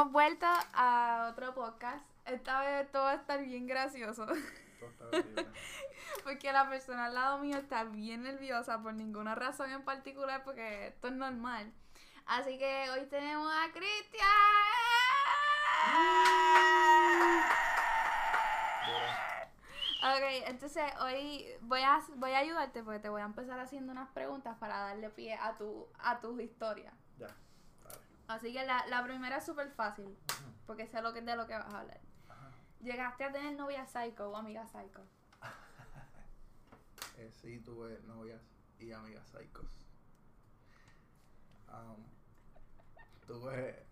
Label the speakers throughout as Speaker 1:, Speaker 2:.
Speaker 1: Hemos vuelto a otro podcast. Esta vez todo va a estar bien gracioso. Porque la persona al lado mío está bien nerviosa por ninguna razón en particular, porque esto es normal. Así que hoy tenemos a Cristian. Ok, entonces hoy voy a, voy a ayudarte porque te voy a empezar haciendo unas preguntas para darle pie a tu, a tus historias.
Speaker 2: Ya.
Speaker 1: Así que la, la primera es súper fácil, porque sé lo que, de lo que vas a hablar.
Speaker 2: Ajá.
Speaker 1: ¿Llegaste a tener novia psycho o amiga psycho?
Speaker 2: Eh, sí, tuve novias y amigas psychos. Am, tuve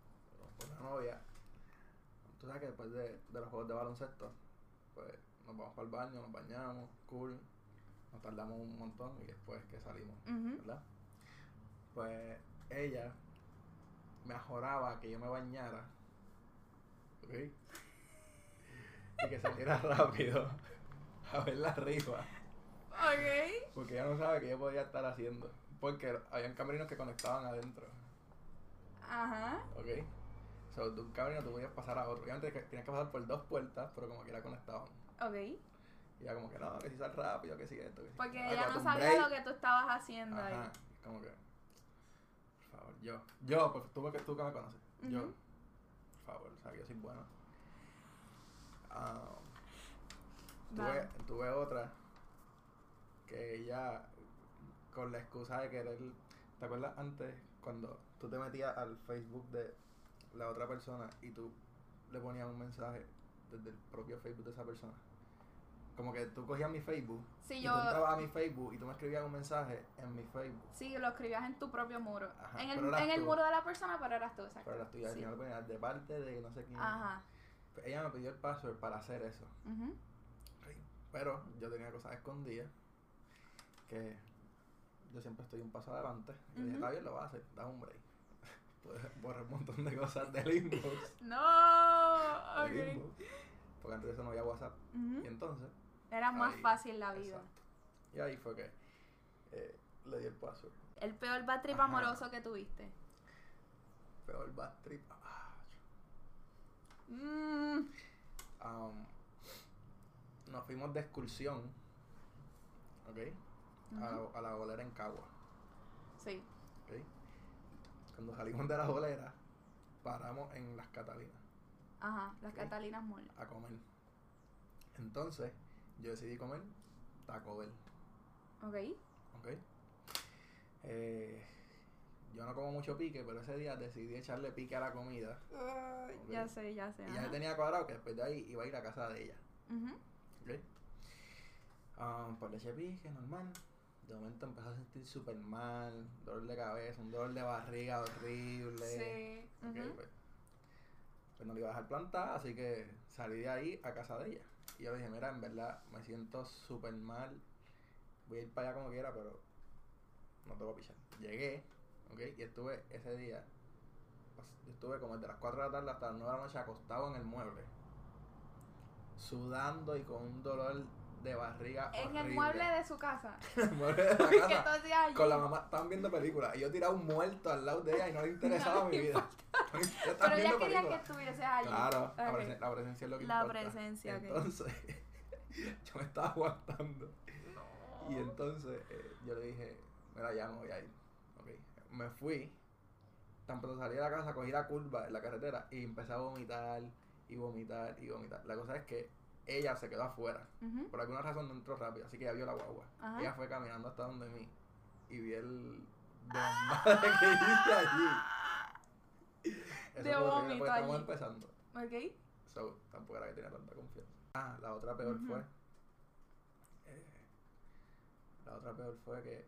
Speaker 2: una novia. Tú sabes que después de, de los juegos de baloncesto, pues nos vamos para el baño, nos bañamos, cool. Nos tardamos un montón y después que salimos. ¿verdad? Pues ella me ajoraba que yo me bañara, ¿ok? Y que saliera rápido a verla arriba.
Speaker 1: Ok.
Speaker 2: Porque ella no sabe qué yo podía estar haciendo. Porque habían camerinos que conectaban adentro.
Speaker 1: Ajá.
Speaker 2: ¿Ok? So, de un camerino tú podías pasar a otro. Obviamente que tenías que pasar por dos puertas, pero como que la conectaban.
Speaker 1: Ok.
Speaker 2: Y ella como que no, que si sal rápido, que si esto, que si
Speaker 1: Porque ella no sabía
Speaker 2: break.
Speaker 1: lo que tú estabas haciendo
Speaker 2: Ajá.
Speaker 1: ahí.
Speaker 2: Como que. Favor, yo. Yo, porque tú, me- tú que me conoces. Yo. Por favor, o sea, yo soy bueno.
Speaker 1: Dale.
Speaker 2: tuve, tuve otra que ella, con la excusa de querer. ¿Te acuerdas antes cuando tú te metías al Facebook de la otra persona y tú le ponías un mensaje desde el propio Facebook de esa persona? Como que tú cogías mi Facebook
Speaker 1: Sí,
Speaker 2: y
Speaker 1: yo.
Speaker 2: tú entrabas a mi Facebook y tú me escribías un mensaje en mi Facebook.
Speaker 1: Sí, lo escribías en tu propio muro.
Speaker 2: Ajá,
Speaker 1: en el,
Speaker 2: eras
Speaker 1: en el
Speaker 2: tú.
Speaker 1: muro de la persona, pero eras tú, exacto.
Speaker 2: Pero las tuyas
Speaker 1: Sí.
Speaker 2: yo le ponía de parte de no sé quién.
Speaker 1: Ajá.
Speaker 2: Ella me pidió el password para hacer eso.
Speaker 1: Ujú.
Speaker 2: Pero yo tenía cosas escondidas que yo siempre estoy un paso adelante. Y dije, está bien, lo vas a hacer, da un break. Puedes borrar un montón de cosas del inbox.
Speaker 1: No.
Speaker 2: del inbox, Porque antes de eso no había WhatsApp.
Speaker 1: Ujú.
Speaker 2: Y entonces.
Speaker 1: Era más
Speaker 2: ahí-
Speaker 1: fácil la vida.
Speaker 2: exacto. Y ahí fue que eh, le di el password.
Speaker 1: El peor bad trip
Speaker 2: Ajá.
Speaker 1: amoroso que tuviste.
Speaker 2: Peor bad trip. Ah,
Speaker 1: Mm.
Speaker 2: um, nos fuimos de excursión. ¿Ok? A, la, a la bolera en Cagua.
Speaker 1: Sí.
Speaker 2: ¿ok? Cuando salimos de la bolera, paramos en las Catalinas
Speaker 1: Ajá. Las. Catalinas Mall.
Speaker 2: a comer. Entonces, yo decidí comer Taco Bell,
Speaker 1: Ok.
Speaker 2: ¿ok? Eh, yo no como mucho pique, pero ese día decidí echarle pique a la comida. Ok.
Speaker 1: Ya sé, ya sé.
Speaker 2: Y ya
Speaker 1: ajá.
Speaker 2: tenía cuadrado que después de ahí iba a ir a casa de ella,
Speaker 1: Ujú.
Speaker 2: ¿ok? Um, pues le eché pique, normal. De momento empecé a sentir súper mal, dolor de cabeza, un dolor de barriga horrible.
Speaker 1: Sí.
Speaker 2: Ok,
Speaker 1: ujú.
Speaker 2: pues, pues no le iba a dejar plantar, así que salí de ahí a casa de ella. Y yo le dije, mira, en verdad me siento súper mal. Voy a ir para allá como quiera, pero no te voy a pichar. Llegué, ok, y estuve ese día. pues, estuve como desde las 4 de la tarde hasta las 9 de la noche acostado en el mueble. Sudando y con un dolor de barriga.
Speaker 1: En el mueble de su casa.
Speaker 2: En el mueble de la
Speaker 1: ¿Qué
Speaker 2: casa.
Speaker 1: tú hacías allí?
Speaker 2: Con la mamá estaban viendo películas y yo tiraba un muerto al lado de ella y no le interesaba
Speaker 1: No
Speaker 2: mi vida.
Speaker 1: Pero ella quería que estuvieses allí.
Speaker 2: Claro, la, presen- la presencia es lo que
Speaker 1: La
Speaker 2: importa.
Speaker 1: presencia.
Speaker 2: Entonces, yo me estaba aguantando. Y entonces eh, yo le dije, mira, ya me voy a ir. Ok. Me fui. Tan pronto salí de la casa, cogí la curva en la carretera y empecé a vomitar y vomitar y vomitar. La cosa es que ella se quedó afuera. Por alguna razón no entró rápido, así que ella vio la guagua.
Speaker 1: Ajá.
Speaker 2: Ella fue caminando hasta donde mí y vi el desmadre que hice allí. Eso
Speaker 1: De vómito
Speaker 2: estamos empezando.
Speaker 1: Ok.
Speaker 2: So, tampoco era que tenía tanta confianza. Ah, la otra peor fue. eh, la otra peor fue que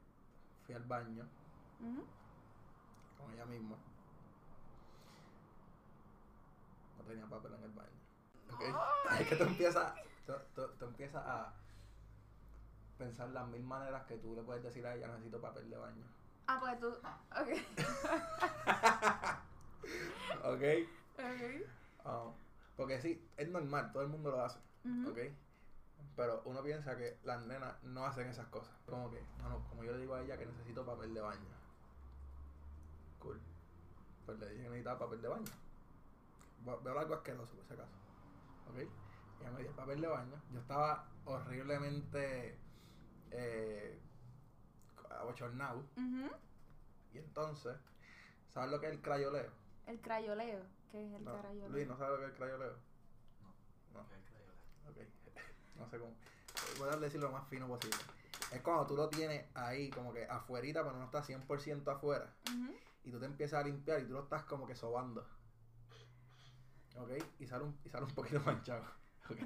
Speaker 2: fui al baño con ella misma. No tenía papel en el baño. Es que tú empiezas, tú, tú- tú empiezas a pensar las mil maneras que tú le puedes decir a ella, necesito papel de baño.
Speaker 1: Ah, pues tú. Ok.
Speaker 2: ¿Ok?
Speaker 1: Ok.
Speaker 2: Ah, porque sí, es normal, todo el mundo lo hace.
Speaker 1: Ujú.
Speaker 2: ¿ok? Pero uno piensa que las nenas no hacen esas cosas. Como que, no, no, como yo le digo a ella que necesito papel de baño. Cool. Pues le dije que necesitaba papel de baño. Veo veo algo asqueroso, por si acaso. ¿Ok? Ella me dio el papel de baño. Yo estaba horriblemente eh, abochornado. Y entonces, ¿sabes lo que es el crayoleo?
Speaker 1: El crayoleo. ¿Qué es el
Speaker 2: No,
Speaker 1: crayoleo?
Speaker 2: Luis, ¿no sabes lo que es el crayoleo?
Speaker 3: No.
Speaker 2: No.
Speaker 3: ¿Qué crayola?
Speaker 2: Ok. no sé cómo. Voy a decirlo lo más fino posible. Es cuando tú lo tienes ahí, como que afuerita, pero no está 100% afuera. Y tú te empiezas a limpiar y tú lo estás como que sobando. ¿Ok? Y sale un, y sale un poquito manchado. ¿Ok?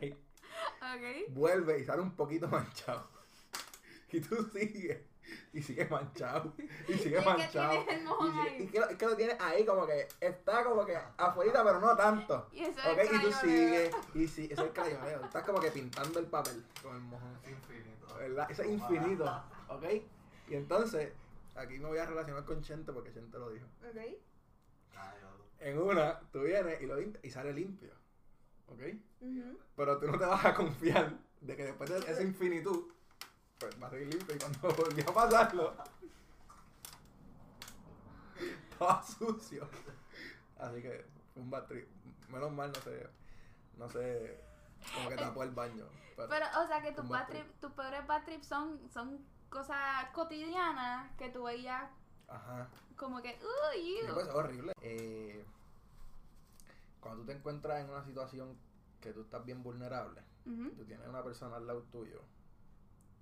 Speaker 1: Ok.
Speaker 2: Vuelve y sale un poquito manchado. Y tú sigues. Y sigue manchado. Y sigue
Speaker 1: ¿Y qué
Speaker 2: manchado.
Speaker 1: el mojón
Speaker 2: y, sigue-
Speaker 1: ahí?
Speaker 2: y que, lo- es que lo tienes ahí como que está como que afuera, pero no tanto.
Speaker 1: Y eso
Speaker 2: Ok,
Speaker 1: es
Speaker 2: y tú sigues. Y sí, eso es crayoleo. Tú estás como que pintando el papel con el mojón.
Speaker 3: Es infinito.
Speaker 2: ¿Verdad? Eso es infinito. ¿Ok? Y entonces, aquí me voy a relacionar con Chente porque Chente lo dijo.
Speaker 1: Ok.
Speaker 2: En una, tú vienes y lo y sale limpio. ¿Ok? Pero tú no te vas a confiar de que después de esa infinitud, pues va a seguir limpio. Y cuando volvió a pasarlo, estaba sucio. Así que fue un bad trip. Menos mal no sé, no sé, como que tapó el baño. Pero,
Speaker 1: Pero, o sea, que tus tus peores bad trips son, son cosas cotidianas que tú veías
Speaker 2: ajá.
Speaker 1: como que, uy,
Speaker 2: Sí,
Speaker 1: ew".
Speaker 2: pues horrible. Eh, cuando tú te encuentras en una situación que tú estás bien vulnerable,
Speaker 1: Ujú.
Speaker 2: tú tienes una persona al lado tuyo,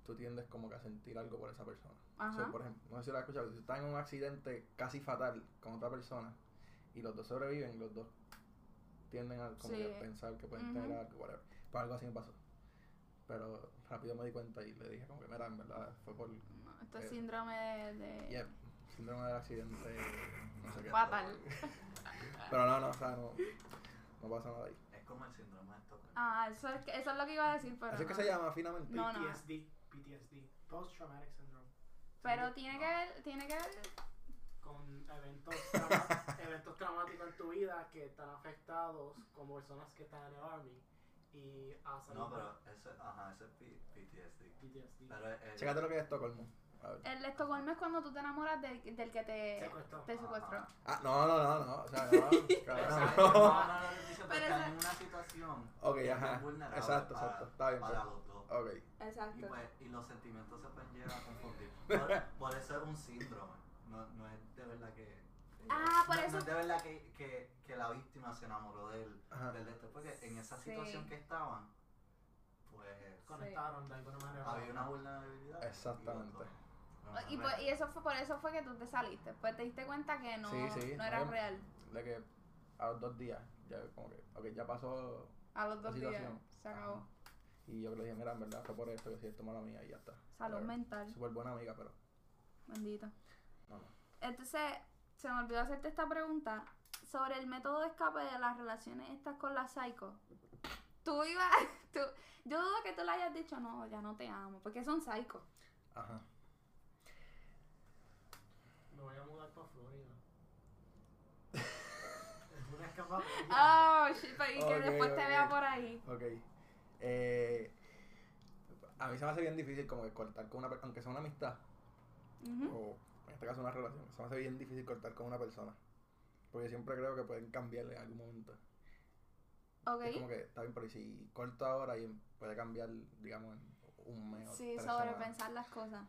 Speaker 2: tú tiendes como que a sentir algo por esa persona. Por ejemplo, no sé si lo has escuchado, si tú estás en un accidente casi fatal con otra persona y los dos sobreviven, los dos tienden a como
Speaker 1: Sí.
Speaker 2: que pensar que pueden
Speaker 1: Ujú.
Speaker 2: tener algo, whatever. Pues algo así me pasó. Pero rápido me di cuenta y le dije como que, mira, en verdad, fue por,
Speaker 1: No, esto es síndrome de...
Speaker 2: síndrome del accidente, no sé qué.
Speaker 1: Fatal.
Speaker 2: Pero no, no, o sea, no, no pasa nada ahí.
Speaker 3: Es como el síndrome de Estocolmo.
Speaker 1: Ah, eso es, que- eso es lo que iba a decir, pero
Speaker 2: Así es que
Speaker 1: no.
Speaker 2: se llama finamente.
Speaker 1: No, no.
Speaker 4: PTSD, PTSD, Post Traumatic Syndrome.
Speaker 1: Pero tiene que ver, tiene que ver...
Speaker 4: Con eventos, trauma- eventos traumáticos en tu vida que están afectados como personas que están en el Army y ha salido
Speaker 3: No, pero ese, ajá, ese es P- PTSD.
Speaker 4: PTSD.
Speaker 3: Pero el,
Speaker 2: Chécate lo que es Estocolmo.
Speaker 1: El Estocolmo es cuando tú te enamoras del, del que te,
Speaker 4: Secuestró.
Speaker 1: te secuestró.
Speaker 2: Ah, no, no, no, no. O sea, no.
Speaker 3: Exacto.
Speaker 2: cabrón.
Speaker 3: No, no, no, dice,
Speaker 1: Pero esa-
Speaker 3: en una situación
Speaker 2: Ok, ajá. Exacto,
Speaker 3: para-
Speaker 2: exacto. Está bien.
Speaker 3: para los dos.
Speaker 2: Ok.
Speaker 3: Y,
Speaker 1: Exacto.
Speaker 3: pues, y los sentimientos se pueden llegar a confundir. Por, por eso es un síndrome. No, no es de verdad que.
Speaker 1: Ah, por
Speaker 3: no,
Speaker 1: eso-
Speaker 3: No es de verdad que, que, que la víctima se enamoró de. Del de este, porque en esa
Speaker 1: Sí.
Speaker 3: situación que estaban, pues.
Speaker 4: Conectaron de alguna manera.
Speaker 3: Había una vulnerabilidad. y
Speaker 2: Exactamente.
Speaker 1: Y, pues, y eso fue por eso fue que tú te saliste. Pues te diste cuenta que no,
Speaker 2: Sí, sí,
Speaker 1: no era real.
Speaker 2: De que a los dos días, ya como que, ok, ya pasó.
Speaker 1: A los
Speaker 2: la
Speaker 1: dos días se acabó.
Speaker 2: Ajá. Y yo le dije, mira, en verdad fue por esto, que si esto mala mía y ya está.
Speaker 1: Salud mental.
Speaker 2: Súper buena amiga, pero.
Speaker 1: Bendito.
Speaker 2: No, no.
Speaker 1: Entonces, se me olvidó hacerte esta pregunta sobre el método de escape de las relaciones estas con la psycho. Tú ibas, tú, yo dudo que tú le hayas dicho, no, ya no te amo, porque son psycho.
Speaker 2: Ajá.
Speaker 4: Me voy a mudar para Florida. es una escapada.
Speaker 1: Oh, shit, y que después te vea por ahí.
Speaker 2: Ok. Eh, a mí se me hace bien difícil como que cortar con una persona, aunque sea una amistad, o en este caso una relación, se me hace bien difícil cortar con una persona. Porque siempre creo que pueden cambiarle en algún momento.
Speaker 1: Ok.
Speaker 2: Es como que está bien, pero si corto ahora y puede cambiar, digamos, en un mes o
Speaker 1: Sí,
Speaker 2: tres
Speaker 1: sobre
Speaker 2: semanas.
Speaker 1: pensar las cosas.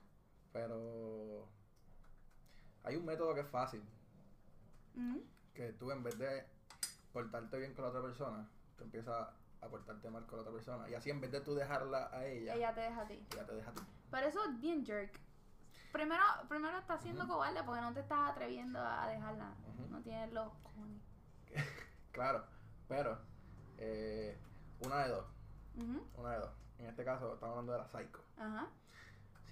Speaker 2: Pero hay un método que es fácil,
Speaker 1: Ujú.
Speaker 2: que tú en vez de portarte bien con la otra persona, tú empiezas a portarte mal con la otra persona. Y así en vez de tú dejarla a ella,
Speaker 1: Ella te deja a ti.
Speaker 2: ella te deja a ti.
Speaker 1: Pero eso es bien jerk. Primero, primero estás siendo
Speaker 2: Ujú.
Speaker 1: cobarde porque no te estás atreviendo a dejarla. No tienes los cojones.
Speaker 2: Claro, pero eh, una de dos, una de dos. En este caso estamos hablando de la psycho.
Speaker 1: Ajá.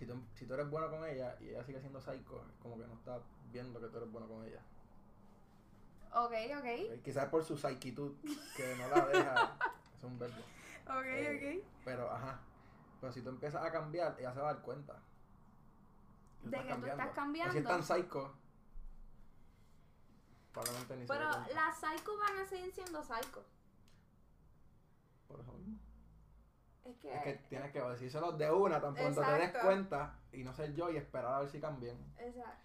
Speaker 2: Si tú, si tú eres bueno con ella y ella sigue siendo psycho, como que no está viendo que tú eres bueno con ella.
Speaker 1: Ok, ok.
Speaker 2: ¿ok? Quizás por su psiquitud que no la deja. es un verbo.
Speaker 1: Ok,
Speaker 2: Eh, Pero, ajá. Pero si tú empiezas a cambiar, ella se va a dar cuenta. Tú
Speaker 1: De que tú estás
Speaker 2: O
Speaker 1: cambiando.
Speaker 2: si es tan psycho, probablemente ni
Speaker 1: ok.
Speaker 2: se dé
Speaker 1: Pero las psycho van a seguir siendo psycho.
Speaker 2: Por eso mismo.
Speaker 1: Es que.
Speaker 2: Es que tienes que decírselos de una, tan pronto te des cuenta y no ser yo y esperar a ver si cambian.
Speaker 1: Exacto.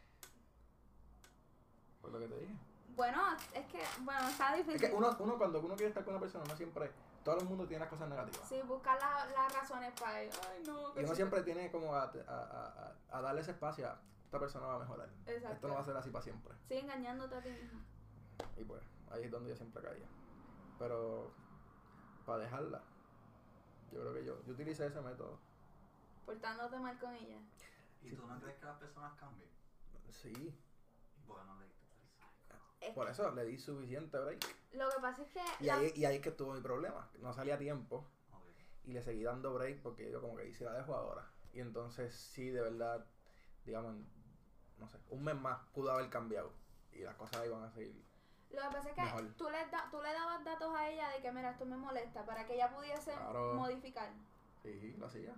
Speaker 2: Por lo que te dije.
Speaker 1: Bueno, es que, bueno, está
Speaker 2: Es
Speaker 1: difícil.
Speaker 2: que uno, uno cuando uno quiere estar con una persona, uno siempre, todo el mundo tiene las cosas negativas.
Speaker 1: Sí, buscar la- las razones para. Ay, no. que
Speaker 2: Y uno
Speaker 1: sí.
Speaker 2: siempre tiene como a, a, a, a- a darle ese espacio a esta persona va a mejorar.
Speaker 1: Exacto.
Speaker 2: Esto no va a ser así para siempre.
Speaker 1: Sí, engañándote a ti mismo.
Speaker 2: Y pues, ahí es donde yo siempre caía. Pero, para dejarla, yo creo que yo, yo utilicé ese método.
Speaker 1: Portándote mal con ella.
Speaker 3: ¿Y tú no crees que las personas cambien?
Speaker 2: Sí,
Speaker 3: Bueno, psycho.
Speaker 1: Es
Speaker 2: por eso le di suficiente break.
Speaker 1: lo que pasa es que.
Speaker 2: Y
Speaker 1: la-
Speaker 2: ahí, y ahí es que estuvo mi problema. No salía a tiempo y le seguí dando break porque yo como que hice la dejo ahora. Y entonces sí, de verdad, digamos, no sé, un mes más pudo haber cambiado. Y las cosas iban a seguir.
Speaker 1: Lo que pasa es que
Speaker 2: Mejor.
Speaker 1: tú le, da- tú le dabas datos a ella de que, mira, esto me molesta, para que ella pudiese
Speaker 2: Claro.
Speaker 1: modificar.
Speaker 2: Sí, lo hacía.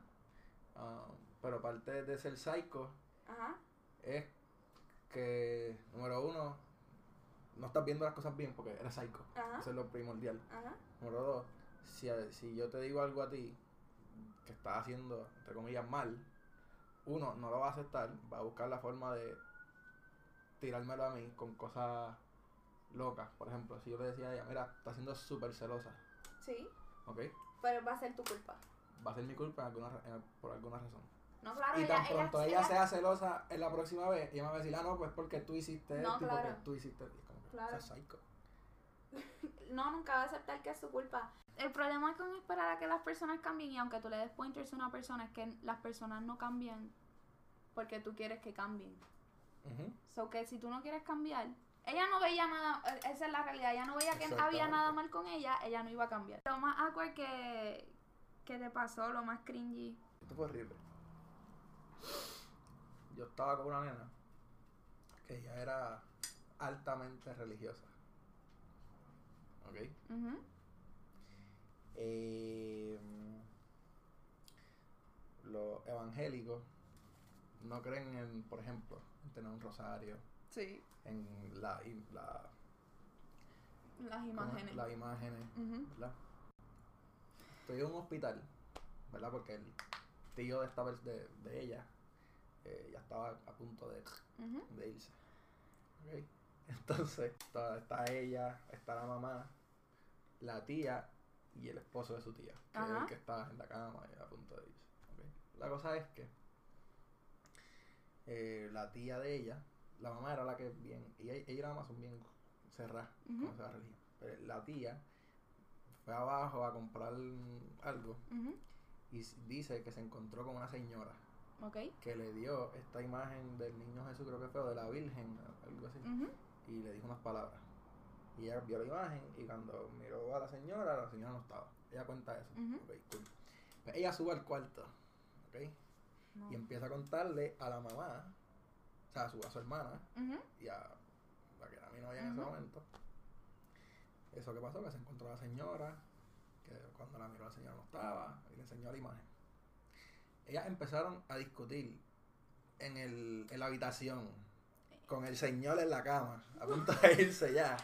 Speaker 2: Ah, pero parte de ser psycho
Speaker 1: Ajá.
Speaker 2: es que, número uno, no estás viendo las cosas bien porque eres psycho.
Speaker 1: Ajá.
Speaker 2: Eso es lo primordial.
Speaker 1: Ajá.
Speaker 2: Número dos, si, si yo te digo algo a ti que estás haciendo, entre comillas, mal, uno, no lo va a aceptar, va a buscar la forma de tirármelo a mí con cosas locas. Por ejemplo, si yo le decía a ella, mira, está siendo súper celosa,
Speaker 1: Sí.
Speaker 2: ¿ok?
Speaker 1: Pero va a ser tu culpa.
Speaker 2: Va a ser mi culpa en alguna ra- en- por alguna razón.
Speaker 1: No, claro,
Speaker 2: y
Speaker 1: ella,
Speaker 2: tan pronto ella,
Speaker 1: ella-
Speaker 2: sea celosa en la próxima vez, ella me va a decir, ah, no, pues porque tú hiciste
Speaker 1: No,
Speaker 2: esto y
Speaker 1: claro.
Speaker 2: porque tú hiciste esto. Y es como que,
Speaker 1: Claro.
Speaker 2: "Eso es psycho".
Speaker 1: No, nunca va a aceptar que es su culpa. El problema con esperar a que las personas cambien y aunque tú le des pointers a una persona es que las personas no cambian porque tú quieres que cambien.
Speaker 2: Ujú.
Speaker 1: So que si tú no quieres cambiar, ella no veía nada, eh, esa es la realidad, ella no veía que había nada mal con ella, ella no iba a cambiar. Lo más awkward que, que te pasó, lo más cringy.
Speaker 2: Esto fue horrible. Yo estaba con una nena que ella era altamente religiosa. ¿Ok?
Speaker 1: Ujú.
Speaker 2: Eh, los evangélicos no creen en, por ejemplo, en tener un rosario,
Speaker 1: Sí,
Speaker 2: en la, la,
Speaker 1: las
Speaker 2: ¿cómo es?
Speaker 1: imágenes.
Speaker 2: las imágenes. ¿verdad? Estoy en un hospital, ¿verdad? Porque el tío de, esta, de, de ella eh, ya estaba a punto de, irse. Entonces, está, está ella, está la mamá, la tía y el esposo de su tía, que es
Speaker 1: Ajá.
Speaker 2: el que está en la cama y a punto de irse. La cosa es que eh, la tía de ella, la mamá era la que bien, y ella, ella y la mamá son bien cerradas
Speaker 1: Ujú.
Speaker 2: con esa religión. Pero la tía fue abajo a comprar algo y dice que se encontró con una señora que le dio esta imagen del niño Jesús, creo que fue, o de la Virgen, algo así, y le dijo unas palabras. Y ella vio la imagen y cuando miró a la señora, la señora no estaba. Ella cuenta eso.
Speaker 1: Ujú.
Speaker 2: Ok, cool. Pues ella sube al cuarto, ¿ok?
Speaker 1: No.
Speaker 2: Y empieza a contarle a la mamá, o sea, a su, a su hermana
Speaker 1: Ujú.
Speaker 2: y a la que era mi novia en ese momento. Eso que pasó, que se encontró la señora, que cuando la miró la señora no estaba, y le enseñó la imagen. Ellas empezaron a discutir en, el, en la habitación, con el señor en la cama, a punto de irse ya.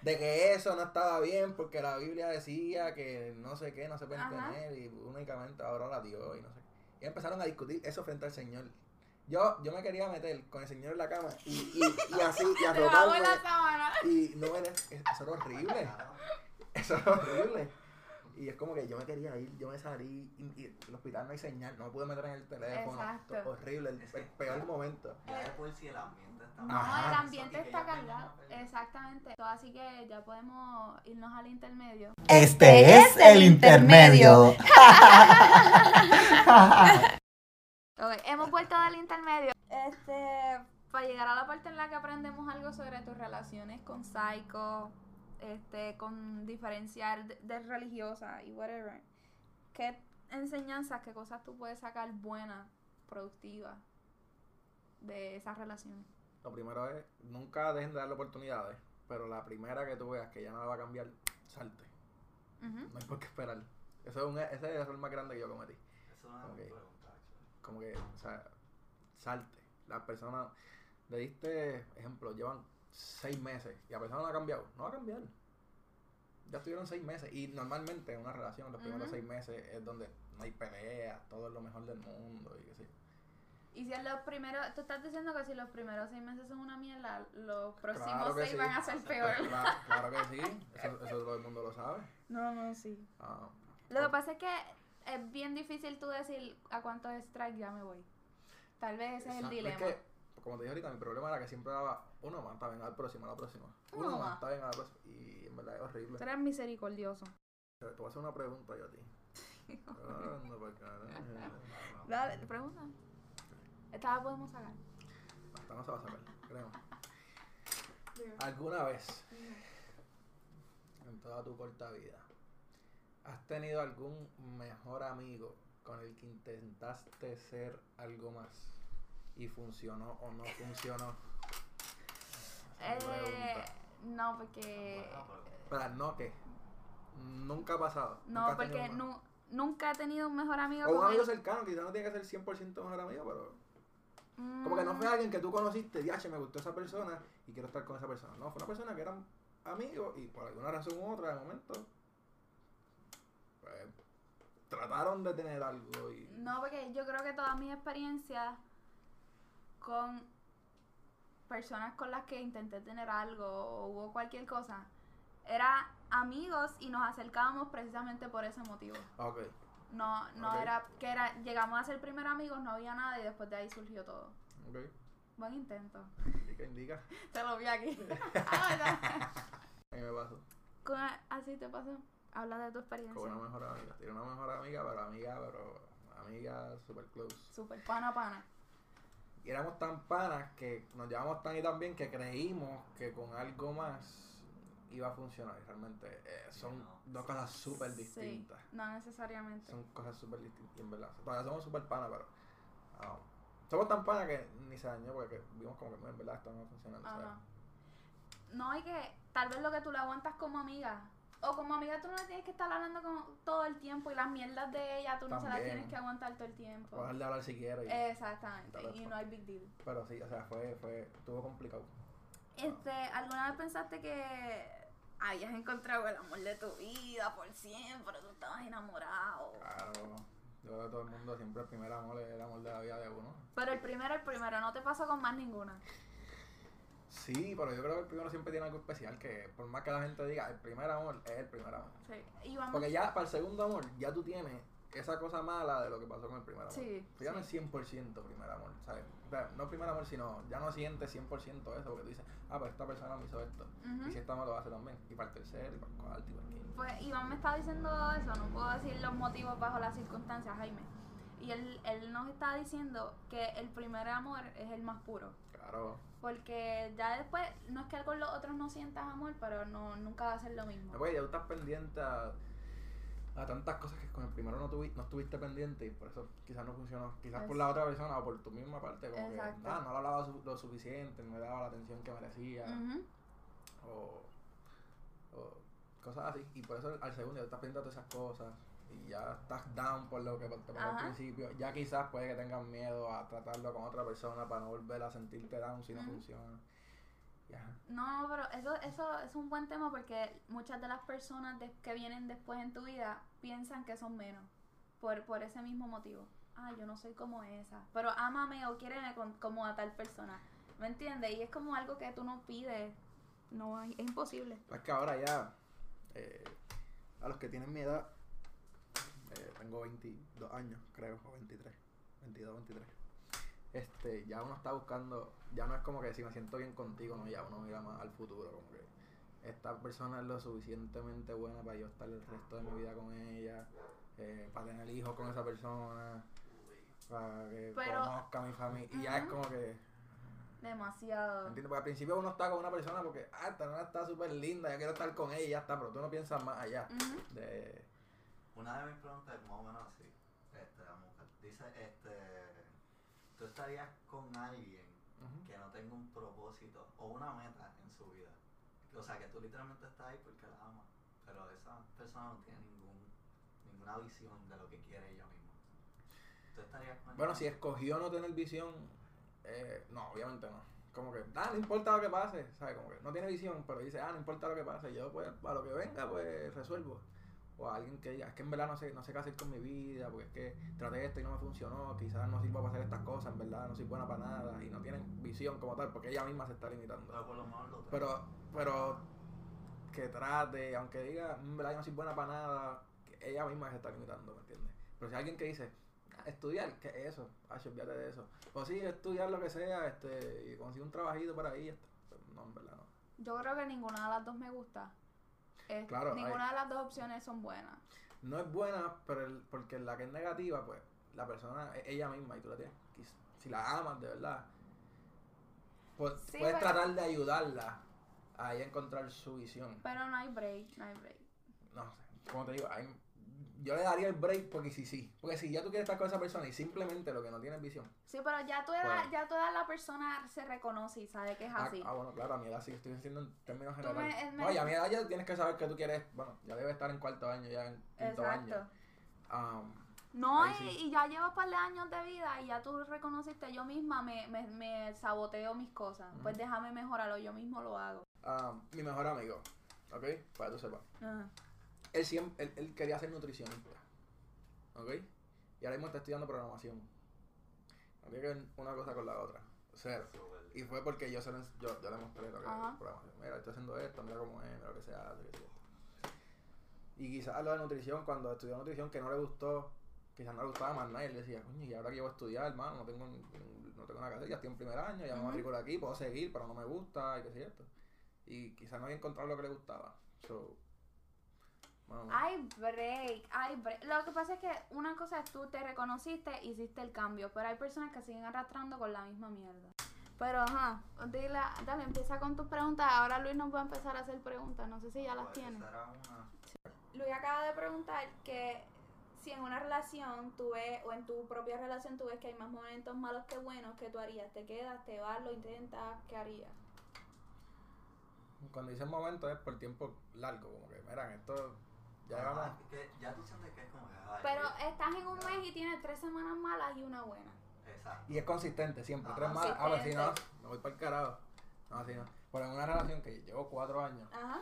Speaker 2: De que eso no estaba bien porque la Biblia decía que no sé qué, no se puede
Speaker 1: Ajá.
Speaker 2: tener y únicamente ahora la dio y no sé qué. Y empezaron a discutir eso frente al señor. Yo, yo me quería meter con el señor en la cama y, y, y así, y arroparme.
Speaker 1: sábana.
Speaker 2: Y no era, eso era horrible. Eso era horrible. Y es como que yo me quería ir, yo me salí, y, y en el hospital no hay señal, no me pude meter en el teléfono.
Speaker 1: Exacto.
Speaker 2: Horrible, el, el peor momento.
Speaker 3: Ya de por si el ambiente está
Speaker 1: No,
Speaker 2: Ajá.
Speaker 1: el ambiente está cargado. Exactamente. Así que ya podemos irnos al intermedio.
Speaker 5: Este es el intermedio.
Speaker 1: Ok, hemos vuelto del intermedio. Este, para llegar a la parte en la que aprendemos algo sobre tus relaciones con psycho, este, con diferenciar de, de religiosa y whatever. ¿Qué enseñanzas, qué cosas tú puedes sacar buenas, productivas de esas relaciones?
Speaker 2: Lo primero es, nunca dejen de darle oportunidades, pero la primera que tú veas que ya nada va a cambiar, salte. No hay por qué esperar. Eso es un, ese es el error más grande que yo cometí.
Speaker 3: Eso es una
Speaker 2: Ok. Como que, o sea, salte. Las personas, le diste, ejemplo, llevan seis meses y la persona no ha cambiado. No va a cambiar. Ya estuvieron seis meses. Y normalmente en una relación, los primeros seis meses es donde no hay peleas, todo es lo mejor del mundo y sé yo.
Speaker 1: Y si en los primeros, tú estás diciendo que si los primeros seis meses son una mierda, los próximos
Speaker 2: Claro que
Speaker 1: seis
Speaker 2: sí.
Speaker 1: van a ser peor.
Speaker 2: Claro, claro que sí, eso, eso todo el mundo lo sabe.
Speaker 1: No, no, sí.
Speaker 2: Ah,
Speaker 1: Lo que pasa es que es bien difícil tú decir a cuántos strikes ya me voy. Tal vez ese es el dilema.
Speaker 2: que, como te dije ahorita, mi problema era que siempre daba uno más, está bien, al próximo, a la próxima. Uno,
Speaker 1: Uno
Speaker 2: más,
Speaker 1: más.
Speaker 2: está bien, a la próxima. Y en verdad es horrible.
Speaker 1: Tú eres misericordioso.
Speaker 2: Te voy a hacer una pregunta yo a ti. Ah, no, pa' carajo.
Speaker 1: Dale, pregunta. Esta la podemos sacar.
Speaker 2: Hasta no se va a saber, creo. ¿Alguna vez en toda tu corta vida has tenido algún mejor amigo con el que intentaste ser algo más y funcionó o no funcionó?
Speaker 1: Eh, no, porque.
Speaker 2: Espera, no que nunca ha pasado.
Speaker 1: No,
Speaker 2: nunca
Speaker 1: porque nu- nunca he tenido un mejor amigo
Speaker 2: O un amigo
Speaker 1: él.
Speaker 2: cercano, quizás no tiene que ser 100% mejor amigo, pero
Speaker 1: Mm,
Speaker 2: Como que no fue alguien que tú conociste, diache, me gustó esa persona y quiero estar con esa persona. No, fue una persona que eran amigos y por alguna razón u otra, de momento, pues, trataron de tener algo y...
Speaker 1: No, porque yo creo que todas mis experiencias con personas con las que intenté tener algo o hubo cualquier cosa, era amigos y nos acercábamos precisamente por ese motivo.
Speaker 2: Ok,
Speaker 1: No, no era que era, llegamos a ser primeros amigos, no había nada y después de ahí surgió todo.
Speaker 2: ok.
Speaker 1: Buen intento.
Speaker 2: Indica, indica.
Speaker 1: Te lo vi aquí. Ah, ¿verdad?
Speaker 2: A mí me pasó.
Speaker 1: Así te pasó. Habla de tu experiencia.
Speaker 2: Con una mejor amiga. Tiene una mejor amiga, pero amiga, pero amiga super close.
Speaker 1: Super pana pana.
Speaker 2: Y éramos tan panas que nos llevamos tan y tan bien que creímos que con algo más iba a funcionar. Y realmente eh, son
Speaker 3: no.
Speaker 2: dos cosas súper
Speaker 1: Sí,
Speaker 2: distintas.
Speaker 1: no necesariamente.
Speaker 2: Son cosas súper distintas. Y en verdad, todavía somos súper panas, pero. ah, somos tan panas que ni se dañó porque vimos como que en verdad esto no va. ¿sabes?
Speaker 1: Ajá. No hay que, tal vez lo que tú le aguantas como amiga, o como amiga tú no le tienes que estar hablando con, todo el tiempo y las mierdas de ella tú no se las tienes que aguantar todo el tiempo.
Speaker 2: Dejar de hablar si quieres. y-
Speaker 1: Exactamente, y
Speaker 2: Teléfono.
Speaker 1: no hay big deal.
Speaker 2: Pero sí, o sea, fue, fue, estuvo complicado.
Speaker 1: Este, ¿alguna vez pensaste que hayas encontrado el amor de tu vida por siempre, tú estabas enamorado?
Speaker 2: Claro. Yo creo que todo el mundo siempre el primer amor es el amor de la vida de uno.
Speaker 1: Pero el primero, el primero, no te pasó con más ninguna.
Speaker 2: Sí, pero yo creo que el primero siempre tiene algo especial que por más que la gente diga, el primer amor es el primer amor.
Speaker 1: Sí. Y vamos,
Speaker 2: Porque ya para el segundo amor, ya tú tienes esa cosa mala de lo que pasó con el primer amor.
Speaker 1: Sí,
Speaker 2: Tú ya no es
Speaker 1: sí.
Speaker 2: 100% primer amor, ¿sabes? O sea, no primer amor, sino ya no sientes 100% eso, porque tú dices, ah, pues esta persona me hizo esto. Y si esta me lo va a hacer también. Y para el tercero, y para el cuarto, y para el quinto.
Speaker 1: Pues Iván me está diciendo eso, no puedo decir los motivos bajo las circunstancias, Jaime. Y él, él nos está diciendo que el primer amor es el más puro.
Speaker 2: Claro.
Speaker 1: Porque ya después, no es que con los otros no sientas amor, pero no nunca va a ser lo mismo.
Speaker 2: Porque ya tú estás pendiente a, a tantas cosas que con el primero no, tuvi- no estuviste pendiente y por eso quizás no funcionó. Quizás por la otra persona o por tu misma parte, como
Speaker 1: Exacto.
Speaker 2: que ah, no le hablaba su- lo suficiente, no le daba la atención que merecía. O, o cosas así. Y por eso al segundo ya estás pendiente de todas esas cosas y ya estás down por lo que te pasó al principio. Ya quizás puede que tengas miedo a tratarlo con otra persona para no volver a sentirte down si no funciona.
Speaker 1: No, pero eso, eso es un buen tema porque muchas de las personas de- que vienen después en tu vida piensan que son menos por, por ese mismo motivo. Ah, yo no soy como esa, pero ámame o quiéreme con- como a tal persona. ¿Me entiendes? Y es como algo que tú no pides. No, hay- es imposible.
Speaker 2: Pues que ahora ya, eh, a los que tienen mi edad, tengo 22 años, creo, o 23, 22, 23. Este, ya uno está buscando, ya no es como que si me siento bien contigo, no, ya uno mira más al futuro, como que esta persona es lo suficientemente buena para yo estar el resto de mi vida con ella, eh, para tener hijos con esa persona, para que
Speaker 1: Pero-
Speaker 2: conozca a mi familia, y ya es como que,
Speaker 1: Demasiado.
Speaker 2: ¿Me entiendes? Porque al principio uno está con una persona porque, ah, esta nena está súper linda, yo quiero estar con ella y ya está, pero tú no piensas más allá de...
Speaker 3: Una de mis preguntas es más o menos así. Este, mujer dice, este, ¿tú estarías con alguien que no tenga un propósito o una meta en su vida? O sea, que tú literalmente estás ahí porque la amas, pero esa persona no tiene ningún, ninguna visión de lo que quiere ella misma. ¿Tú estarías con
Speaker 2: Bueno, si escogió no tener visión, eh, no, obviamente no. Como que, ah, no importa lo que pase, ¿sabes? Como que no tiene visión, pero dice, ah, no importa lo que pase, yo pues, a lo que venga, pues resuelvo. O a alguien que diga, es que en verdad no sé, no sé qué hacer con mi vida, porque es que traté esto y no me funcionó, quizás no sirva para hacer estas cosas, en verdad no soy buena para nada, y no tienen visión como tal, porque ella misma se está limitando.
Speaker 3: Pero por lo menos lo tengo.
Speaker 2: Pero, pero que trate, aunque diga, en verdad yo no soy buena para nada, que ella misma se está limitando, ¿me entiendes? Pero si hay alguien que dice, "Ah, estudiar, ¿qué es eso? Ay, olvídate de eso. O sí, estudiar lo que sea, este, y conseguir un trabajito por ahí, esto. Pero no, en verdad no.
Speaker 1: Yo creo que ninguna de las dos me gusta. Es-
Speaker 2: Claro,
Speaker 1: ninguna de las dos opciones son buenas.
Speaker 2: No es buena, pero el- porque la que es negativa, pues, la persona es ella misma y tú la tienes. Si la amas de verdad, pues,
Speaker 1: Sí,
Speaker 2: puedes
Speaker 1: pero-
Speaker 2: tratar de ayudarla a ella encontrar su visión.
Speaker 1: Pero no hay break, no hay break.
Speaker 2: no sé, como te digo, hay- yo le daría el break porque sí, sí. Porque si ya tú quieres estar con esa persona y simplemente lo que no tienes visión.
Speaker 1: Sí, pero ya tu edad,
Speaker 2: Bueno.
Speaker 1: ya toda la persona se reconoce y sabe que es
Speaker 2: Ah,
Speaker 1: así.
Speaker 2: ah, bueno, claro, a mi edad sí estoy diciendo en términos generales.
Speaker 1: me-
Speaker 2: No, y
Speaker 1: me-
Speaker 2: a mi edad ya tienes que saber que tú quieres, bueno, ya debes estar en cuarto año, ya en quinto
Speaker 1: Exacto.
Speaker 2: año. Um,
Speaker 1: No, y,
Speaker 2: sí.
Speaker 1: y ya llevo un par de años de vida y ya tú reconociste, yo misma me, me, me saboteo mis cosas. Pues déjame mejorarlo, yo mismo lo hago.
Speaker 2: um, mi mejor amigo, ¿ok? Para que tú sepas.
Speaker 1: Ajá.
Speaker 2: Él siempre, él, él quería ser nutricionista, ¿ok? Y ahora mismo está estudiando programación. No tiene que ver una cosa con la otra. Cero. Y fue porque yo, se lo, yo, yo le mostré lo que es programación. Mira, estoy haciendo esto, mira cómo es, mira lo que se hace. Y quizás lo de nutrición, cuando estudió nutrición que no le gustó, quizás no le gustaba más nada, y él decía, coño, y ahora que yo voy a estudiar, hermano, no tengo, no tengo nada que hacer, ya estoy en primer año, ya me
Speaker 1: Ujú.
Speaker 2: matriculé aquí, puedo seguir, pero no me gusta, y qué sé yo. Y quizás no había encontrado lo que le gustaba. So, bueno,
Speaker 1: Hay break, hay break. Lo que pasa es que una cosa es tú te reconociste, hiciste el cambio, pero hay personas que siguen arrastrando con la misma mierda. Pero ajá, dile, dale, empieza con tus preguntas. Ahora Luis nos va a empezar a hacer preguntas, no sé si ya las tiene. Luis acaba de preguntar que si en una relación tú ves, o en tu propia relación tú ves que hay más momentos malos que buenos, ¿qué tú harías? ¿Te quedas, te vas, lo intentas? ¿Qué harías?
Speaker 2: cuando dice momento es por tiempo largo, como que, miran, esto ya
Speaker 3: Ah, que ya tú sientes que es como que. ay,
Speaker 1: Pero
Speaker 3: eh,
Speaker 1: estás en un mes y tienes tres semanas malas y una buena.
Speaker 3: Exacto.
Speaker 2: Y es consistente siempre.
Speaker 3: Ajá.
Speaker 2: Tres más. A ver, si no, me voy para el carajo. No, así no. Pero en una relación que llevo cuatro años,
Speaker 1: Ajá.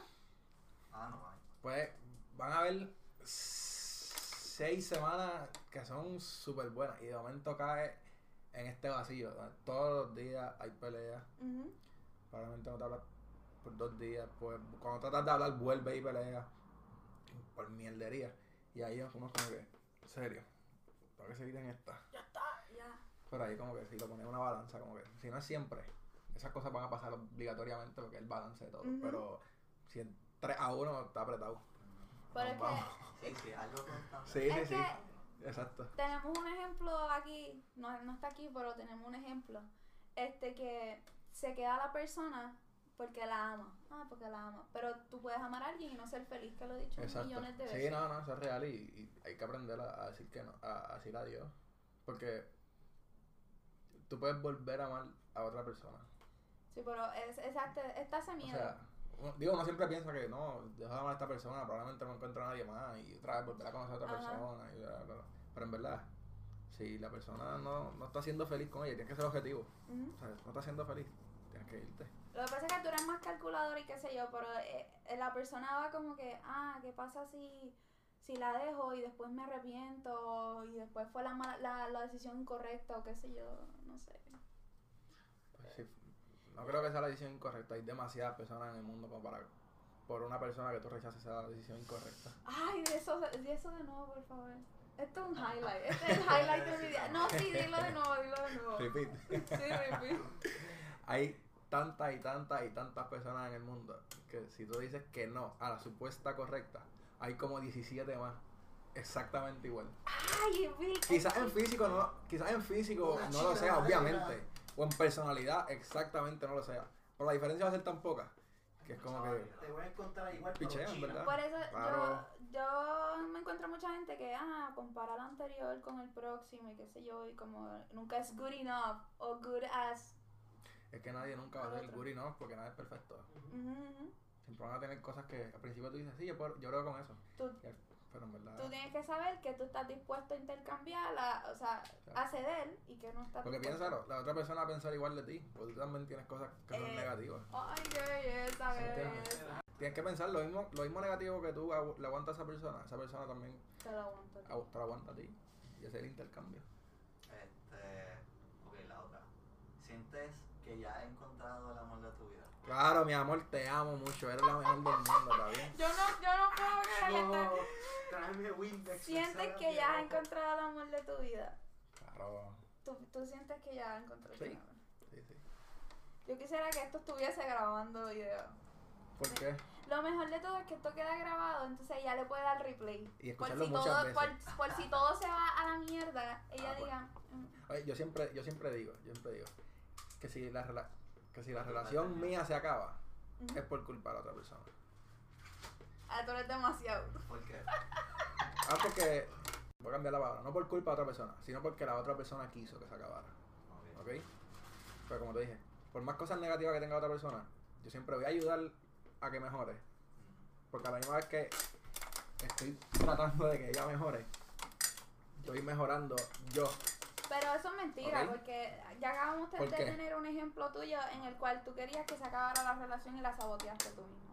Speaker 3: Ah, no hay.
Speaker 2: pues van a haber seis semanas que son súper buenas. Y de momento cae en este vacío. Todos los días hay peleas. Probablemente no te hablas por dos días. Pues cuando tratas de hablar, vuelve y pelea. Por mierdería. Y ahí uno como que, en serio, tengo que seguir en esta.
Speaker 1: Ya.
Speaker 2: Pero ahí como que si lo pones en una balanza, como que si no es siempre, esas cosas van a pasar obligatoriamente porque es el balance de todo. Pero si en 3 a 1 está apretado.
Speaker 1: Pero es
Speaker 2: vamos.
Speaker 1: que,
Speaker 3: Sí, sí, algo.
Speaker 2: Sí, sí,
Speaker 1: es
Speaker 2: sí.
Speaker 1: que
Speaker 2: Exacto.
Speaker 1: tenemos un ejemplo aquí, no, no está aquí, pero tenemos un ejemplo. Este que se queda la persona porque la ama. Ah, porque la ama. Pero tú puedes amar a alguien y no ser feliz, que lo he dicho
Speaker 2: Exacto.
Speaker 1: millones de veces.
Speaker 2: Sí, no, no, eso es real y, y hay que aprender a, a decir que no, a, a decir adiós. Porque tú puedes volver a amar a otra persona.
Speaker 1: Sí, pero es, exacto, está ese
Speaker 2: O
Speaker 1: miedo.
Speaker 2: sea, uno- digo, uno siempre piensa que no, dejo de amar a esta persona, probablemente no encuentro a nadie más y otra vez volver a conocer a otra
Speaker 1: Ajá.
Speaker 2: persona. Y bla, bla, bla. Pero en verdad, si la persona no, no está siendo feliz con ella, tienes que ser objetivo.
Speaker 1: Ujú.
Speaker 2: O sea, no está siendo feliz, tienes que irte.
Speaker 1: Lo que pasa es que tú eres más calculador y qué sé yo, pero eh, eh, la persona va como que, ah, ¿qué pasa si, si la dejo y después me arrepiento y después fue la, la, la decisión incorrecta o qué sé yo, no sé.
Speaker 2: Pues sí, no creo que sea la decisión incorrecta. Hay demasiadas personas en el mundo como para por una persona que tú rechaces esa decisión incorrecta.
Speaker 1: Ay, de eso, de eso de nuevo, por favor. Esto es un highlight, este es el highlight de mi día. No, sí, dilo de nuevo, dilo de nuevo.
Speaker 2: Repeat.
Speaker 1: Sí, repeat.
Speaker 2: Hay tantas y tantas y tantas personas en el mundo que si tú dices que no a la supuesta correcta, hay como 17 más exactamente igual.
Speaker 1: Ay.
Speaker 2: Quizás en físico no, quizás en físico
Speaker 4: Una
Speaker 2: no lo sea, obviamente. O en personalidad exactamente no lo sea. Pero la diferencia va a ser tan poca que es como que
Speaker 4: Te voy a encontrar igual,
Speaker 2: Pichean. ¿verdad?
Speaker 1: Por eso
Speaker 2: Claro.
Speaker 1: yo, yo me encuentro mucha gente que, ah, compara lo anterior con el próximo y qué sé yo, y como nunca es good enough o good as.
Speaker 2: Es que nadie nunca va a ser
Speaker 1: Otro.
Speaker 2: good enough porque nadie es perfecto. Siempre van a tener cosas que al principio tú dices, sí, yo, puedo- yo creo con eso.
Speaker 1: Tú,
Speaker 2: al- Pero en verdad.
Speaker 1: tú tienes que saber que tú estás dispuesto a intercambiar, a- o sea, a ceder y que no estás
Speaker 2: Porque
Speaker 1: dispuesto.
Speaker 2: piénsalo, la otra persona va a pensar igual de ti, porque tú también tienes cosas que son
Speaker 1: Eh,
Speaker 2: negativas.
Speaker 1: Ay, qué belleza, qué
Speaker 2: ¿Entiendes?
Speaker 1: belleza.
Speaker 2: Tienes que pensar lo mismo, lo mismo negativo que tú agu- le aguantas a esa persona, esa persona también
Speaker 1: Te lo aguanto.
Speaker 2: agu- te lo aguanta a ti. Y ese es el intercambio.
Speaker 3: Este. Ok, la otra. ¿Sientes que ya has encontrado el amor de tu vida?
Speaker 2: Claro, mi amor, te amo mucho. Eres la mejor del mundo, ¿está bien?
Speaker 1: Yo no, yo no puedo creer que
Speaker 4: No, tráeme Windex.
Speaker 1: Sientes que ya has encontrado el amor de tu vida.
Speaker 2: Claro.
Speaker 1: Tú, tú sientes que ya has encontrado
Speaker 2: Sí.
Speaker 1: el amor.
Speaker 2: Sí, sí.
Speaker 1: Yo quisiera que esto estuviese grabando video.
Speaker 2: ¿Por qué?
Speaker 1: Lo mejor de todo es que esto queda grabado, entonces ella le puede dar replay.
Speaker 2: Y
Speaker 1: Por
Speaker 2: escucharlo
Speaker 1: si,
Speaker 2: muchas
Speaker 1: todo,
Speaker 2: veces.
Speaker 1: por, por si todo se va a la mierda, ella
Speaker 2: Ah, pues.
Speaker 1: diga. "Mm,
Speaker 2: Oye, yo siempre, yo siempre digo, yo siempre digo, que si la, rela- que si la relación mía se acaba,
Speaker 1: ujú".
Speaker 2: es por culpa de la otra persona.
Speaker 1: Ah, tú eres demasiado.
Speaker 3: ¿Por qué?
Speaker 2: Ah, porque, voy a cambiar la palabra, no por culpa de otra persona, sino porque la otra persona quiso que se acabara.
Speaker 3: Ok.
Speaker 2: ¿Ok? Pero como te dije, por más cosas negativas que tenga otra persona, yo siempre voy a ayudar a que mejore. Porque a la misma vez que estoy tratando de que ella mejore, estoy mejorando yo.
Speaker 1: Pero eso es mentira, porque ya acabamos de
Speaker 2: ¿Por
Speaker 1: de
Speaker 2: qué?
Speaker 1: tener un ejemplo tuyo en el cual tú querías que se acabara la relación y la saboteaste tú mismo.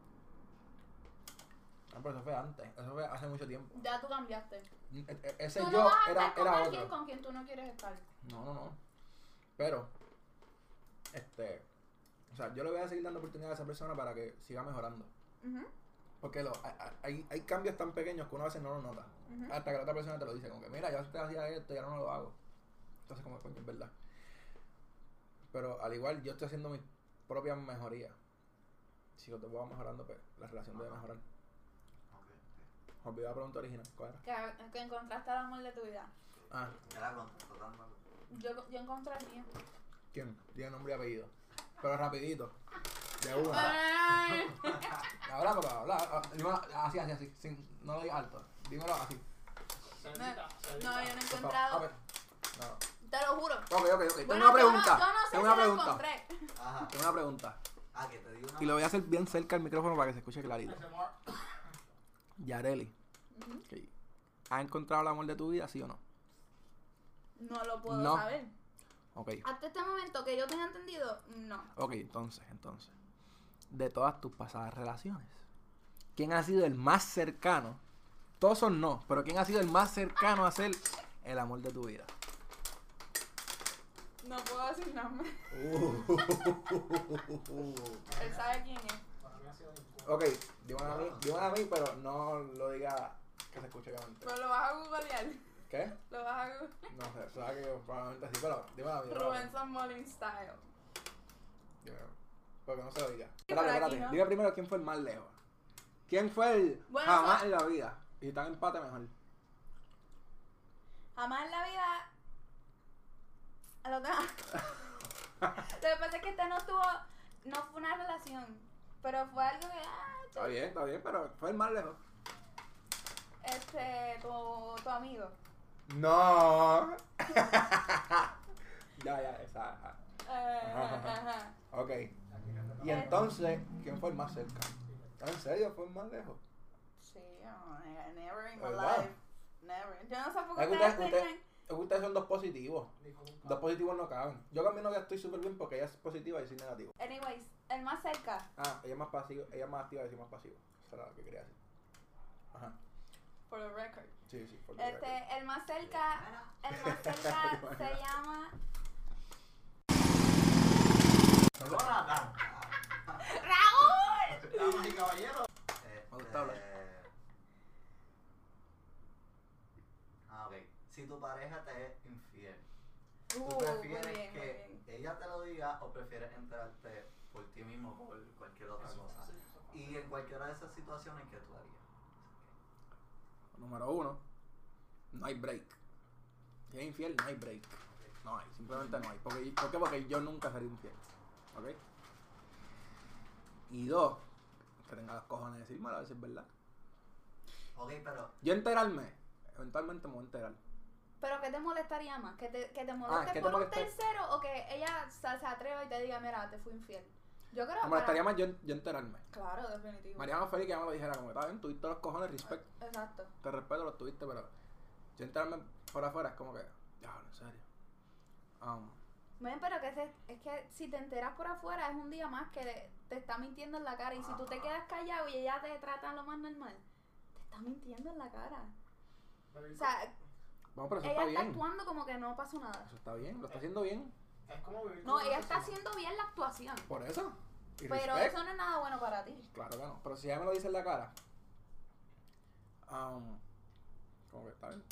Speaker 2: Ah, pero eso fue antes, eso fue hace mucho tiempo.
Speaker 1: Ya tú cambiaste.
Speaker 2: E- e- Ese
Speaker 1: Tú no
Speaker 2: yo
Speaker 1: vas a
Speaker 2: era,
Speaker 1: estar con
Speaker 2: era
Speaker 1: alguien
Speaker 2: otro.
Speaker 1: con quien tú no quieres estar.
Speaker 2: No, no, no. Pero, este, o sea, yo le voy a seguir dando oportunidad a esa persona para que siga mejorando. Porque lo, hay- hay, cambios tan pequeños que uno a veces no los nota. Hasta que la otra persona te lo dice, como que mira, yo antes hacía esto y ahora no lo hago. Entonces, como coño, es verdad. Pero al igual, yo estoy haciendo mis propias mejorías. Si yo te voy mejorando, pues la relación debe mejorar.
Speaker 3: Ok, ok.
Speaker 2: Olvidé la pregunta original, ¿cuál era?
Speaker 1: Que, que encontraste el amor de tu vida.
Speaker 2: Ah,
Speaker 1: Yo, yo encontré el mío.
Speaker 2: ¿quién? Tiene nombre y apellido. Pero rapidito. De una.
Speaker 1: Ay.
Speaker 2: Habla, pero habla. dímelo Así, así, así. Sin, no lo digas alto. Dímelo así.
Speaker 4: Cerdita.
Speaker 1: No, yo no he encontrado.
Speaker 2: A ver. No.
Speaker 1: Te lo juro.
Speaker 2: Ok, ok, ok. Tengo
Speaker 1: Bueno,
Speaker 2: una pregunta.
Speaker 1: Yo no, yo no sé
Speaker 2: Tengo
Speaker 1: si
Speaker 2: una
Speaker 1: lo
Speaker 2: pregunta.
Speaker 1: encontré.
Speaker 3: Ajá.
Speaker 2: Tengo una pregunta.
Speaker 3: Ah, que te di una.
Speaker 2: Y lo voy a hacer bien cerca al micrófono para que se escuche clarito. Yareli. Ok. ¿Has encontrado el amor de tu vida, sí o no?
Speaker 1: No lo puedo
Speaker 2: No.
Speaker 1: saber.
Speaker 2: Ok.
Speaker 1: Hasta este momento que yo tenga entendido, no.
Speaker 2: Ok, entonces, entonces. De todas tus pasadas relaciones, ¿quién ha sido el más cercano? Todos son no, pero ¿quién ha sido el más cercano a ser el amor de tu vida?
Speaker 1: No puedo decir nombre.
Speaker 2: Uh.
Speaker 1: Él sabe quién es.
Speaker 4: Para mí ha sido un culo.
Speaker 2: ok, dímelo a mí, dímelo a mí, pero no lo diga que se escuche obviamente.
Speaker 1: Pero lo vas a googlear.
Speaker 2: ¿Qué?
Speaker 1: Lo vas a googlear.
Speaker 2: No sé, sabes que probablemente sí, pero dímelo a mí.
Speaker 1: Rubén Samolin style.
Speaker 2: Dímelo. Porque no se lo diga. Espérate, espérate.
Speaker 1: no.
Speaker 2: Dime primero quién fue el más lejos. ¿Quién fue el
Speaker 1: Bueno,
Speaker 2: jamás en la vida? Y si está en empate mejor.
Speaker 1: Jamás en la vida. A lo que Lo que pasa es que este no tuvo. No fue una relación. Pero fue algo que. Ah,
Speaker 2: Está bien, está bien, pero fue el más lejos.
Speaker 1: este. Tu, tu amigo.
Speaker 2: No. ya, ya, esa. ajá.
Speaker 1: Eh,
Speaker 2: Ajá, ajá.
Speaker 1: ajá.
Speaker 2: Ok. Y entonces, ¿quién fue el más cerca? ¿En serio fue el más lejos?
Speaker 1: Sí, oh, never in my life. Never. Yo no sé por qué ustedes
Speaker 2: usted- que ustedes son dos positivos. Dos positivos no caben. Yo con mi novia estoy súper bien porque ella es positiva y soy negativo.
Speaker 1: Anyways, el más cerca.
Speaker 2: Ah, ella es más pasiva, ella es más activa y soy más pasivo. Eso era lo que quería decir. Ajá.
Speaker 1: For the record.
Speaker 2: Sí, sí, por favor.
Speaker 1: Este, el más cerca. El más cerca se llama. ¡Raúl!
Speaker 3: Damas y caballeros.
Speaker 2: Me gusta hablar.
Speaker 3: Este, Ah, ok. Si tu pareja te es infiel, ¿tú
Speaker 1: Uh,
Speaker 3: prefieres
Speaker 1: bien,
Speaker 3: que ella te lo diga o prefieres enterarte por ti mismo por cualquier otra
Speaker 4: Eso,
Speaker 3: cosa?
Speaker 4: eso, eso.
Speaker 3: Y en cualquiera de esas situaciones, ¿qué tú harías?
Speaker 2: Número uno, no hay break. Si es infiel, no hay break. No hay, simplemente no hay. Porque, ¿Por qué? Porque yo nunca seré infiel. ¿Ok? Y dos, que tenga los cojones de decirme a ver si es verdad.
Speaker 3: Ok, pero
Speaker 2: Yo enterarme, eventualmente me voy a enterar.
Speaker 1: Pero ¿qué te molestaría más? ¿Que te, que te moleste
Speaker 2: ¿qué te
Speaker 1: por un
Speaker 2: molesta?
Speaker 1: tercero o que ella se, se atreva y te diga, mira, te fui infiel? Yo creo
Speaker 2: Me
Speaker 1: que.
Speaker 2: molestaría más yo, yo enterarme.
Speaker 1: Claro, definitivo.
Speaker 2: Más feliz que ella me lo dijera, como está bien, tuviste los cojones, respect,
Speaker 1: Exacto.
Speaker 2: te respeto, los tuviste, pero yo enterarme por afuera es como que, diablo, en serio. Um,
Speaker 1: Ven, pero que se- es que si te enteras por afuera es un día más que te está mintiendo en la cara. Y si tú te quedas callado y ella te trata lo más normal, te está mintiendo en la cara. O sea,
Speaker 2: Vamos, pero eso
Speaker 1: ella
Speaker 2: está
Speaker 1: está
Speaker 2: bien.
Speaker 1: actuando como que no pasó nada.
Speaker 2: Eso está bien, lo está haciendo bien.
Speaker 4: Es como vivir
Speaker 1: No, ella está haciendo bien la actuación.
Speaker 2: Por eso. Y
Speaker 1: Pero
Speaker 2: respect.
Speaker 1: eso no es nada bueno para ti.
Speaker 2: Claro que no. Pero si ella me lo dice en la cara, um, como que está bien.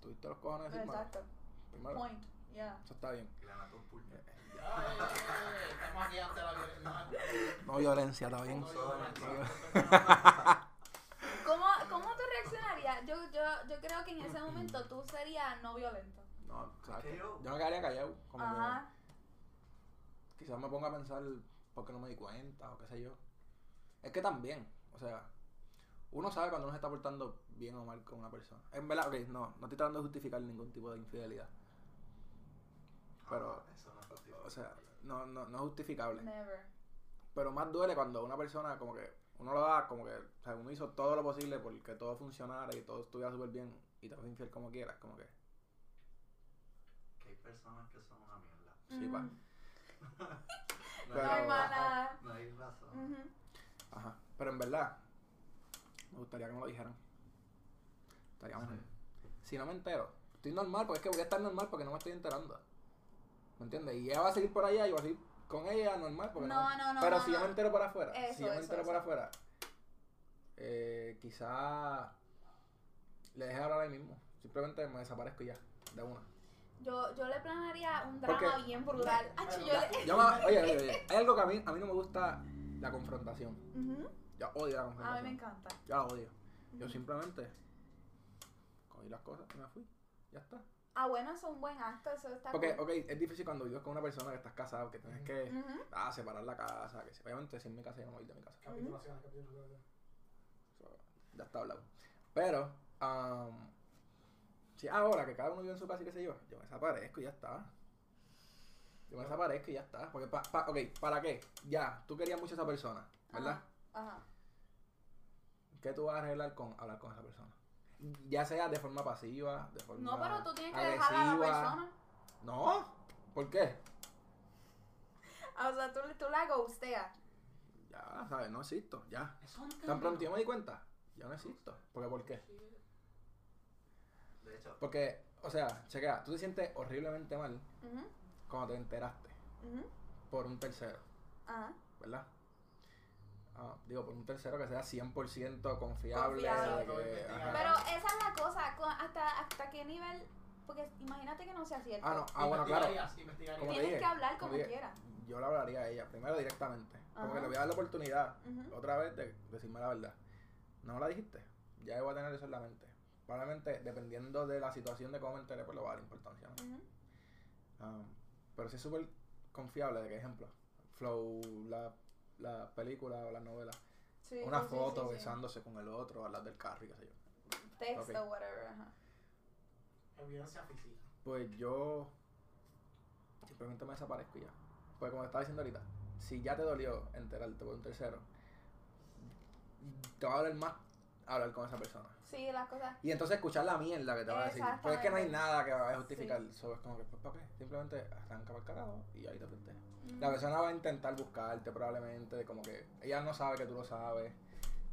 Speaker 2: Tuviste los cojones de decirme.
Speaker 1: Exacto.
Speaker 2: Primero,
Speaker 1: Point. Yeah.
Speaker 2: eso está bien.
Speaker 3: Y le meto un puño.
Speaker 4: Ay, ay, ay, ay, Estamos aquí ante la violencia.
Speaker 2: No violencia, está bien.
Speaker 4: No, yo-
Speaker 1: ¿Cómo, ¿Cómo tú Yo, creo que en ese momento tú serías no violento.
Speaker 2: No, exacto.
Speaker 3: yo-
Speaker 2: me quedaría callado. Como
Speaker 1: Ajá.
Speaker 2: que quizás me ponga a pensar por qué no me di cuenta o qué sé yo. Es que también, o sea, uno sabe cuando uno se está portando bien o mal con una persona. En verdad, ok, no, no estoy tratando de justificar ningún tipo de infidelidad. Pero,
Speaker 3: Ah, eso no es
Speaker 2: o sea, no, no, no es justificable.
Speaker 1: Never.
Speaker 2: Pero más duele cuando una persona como que uno lo da como que, o sea, uno hizo todo lo posible porque todo funcionara y todo estuviera súper bien y te fue infiel como quieras, como que,
Speaker 3: Que hay personas que son una mierda.
Speaker 2: sí, pa.
Speaker 3: No
Speaker 2: Pero-
Speaker 3: hay-
Speaker 1: hermana.
Speaker 3: No hay razón.
Speaker 2: Ajá. Pero en verdad, me gustaría que me lo dijeran. Estaría mejor. Si no me entero, estoy normal, porque es que voy a estar normal porque no me estoy enterando. ¿Me entiendes? Y ella va a seguir por allá y voy a seguir con ella normal porque
Speaker 1: No, no, no,
Speaker 2: Pero
Speaker 1: no,
Speaker 2: si yo
Speaker 1: no.
Speaker 2: me entero por afuera,
Speaker 1: Eso,
Speaker 2: si yo me
Speaker 1: eso,
Speaker 2: entero por
Speaker 1: eso.
Speaker 2: afuera, eh, quizá le deje hablar ahí mismo. Simplemente me desaparezco y ya, de una.
Speaker 1: Yo, yo le planearía un drama
Speaker 2: Porque-
Speaker 1: bien brutal. Acho, yo le-
Speaker 2: Yo me- oye, oye, oye, hay algo que a mí, a mí no me gusta la confrontación.
Speaker 1: Ujú.
Speaker 2: Yo odio la
Speaker 1: A mí me
Speaker 2: confrontación.
Speaker 1: encanta.
Speaker 2: Yo la odio. Yo simplemente cogí las cosas y me fui. Ya está.
Speaker 1: Ah, bueno, eso es un buen acto, eso está
Speaker 2: Porque,
Speaker 1: cool.
Speaker 2: ok, es difícil cuando vives con una persona que estás casado, que tienes que ah, separar la casa, que obviamente si es mi casa yo no me voy de mi casa. So, ya está hablado. Pero, um, si ahora que cada uno vive en su casa y qué sé yo, yo me desaparezco y ya está. Yo me desaparezco y ya está. Porque, pa, pa- ok, ¿para qué? Ya, tú querías mucho a esa persona, ¿verdad?
Speaker 1: Ajá.
Speaker 2: ¿Qué tú vas a arreglar con hablar con esa persona? Ya sea de forma pasiva, de forma
Speaker 1: No, pero tú tienes que dejar a la persona.
Speaker 2: No, ¿por qué?
Speaker 1: Ah, O sea, tú, tú la ghosteas.
Speaker 2: Ya, ¿sabes? No existo, ya. Tan pronto yo me di cuenta, ya no existo. ¿Porque por qué?
Speaker 3: De hecho,
Speaker 2: Porque, o sea, chequea, tú te sientes horriblemente mal cuando te enteraste por un tercero,
Speaker 1: Ajá.
Speaker 2: ¿verdad? Ah, digo, por un tercero que sea 100% confiable.
Speaker 1: Confiable.
Speaker 2: que-.
Speaker 1: Pero esa es la cosa, con- hasta, hasta qué nivel, porque imagínate que no sea cierto.
Speaker 2: Ah, no, ah, bueno, claro.
Speaker 1: Tienes
Speaker 2: dije,
Speaker 1: que hablar
Speaker 2: como
Speaker 1: como
Speaker 2: dije,
Speaker 1: quieras.
Speaker 2: Yo le hablaría a ella, primero directamente. Como
Speaker 1: Ajá.
Speaker 2: que le voy a dar la oportunidad, otra vez, de decirme la verdad. No la dijiste, ya voy a tener eso en la mente. Probablemente, dependiendo de la situación de cómo me enteré, pues le voy a dar importancia. ¿no? Ah, pero sí es súper confiable, de que ejemplo, Flow, la, la película o la novela,
Speaker 1: Sí,
Speaker 2: una
Speaker 1: sí, sí,
Speaker 2: foto
Speaker 1: sí, sí.
Speaker 2: besándose con el otro, hablar del carro y qué sé yo.
Speaker 1: Texto,
Speaker 2: Ok.
Speaker 1: whatever. Ajá.
Speaker 4: Evidencia física.
Speaker 2: Pues yo simplemente me desaparezco y ya. Pues como estaba diciendo ahorita, si ya te dolió enterarte por un tercero, te va a doler más hablar con esa persona.
Speaker 1: Sí, las cosas.
Speaker 2: Y entonces escuchar la mierda que te va a decir. Pues es que no hay nada que vaya a justificar. Solo es como que, pues, ¿para qué? Simplemente arranca para el carajo y ahí te fuiste. La persona va a intentar buscarte probablemente, como que ella no sabe que tú lo sabes.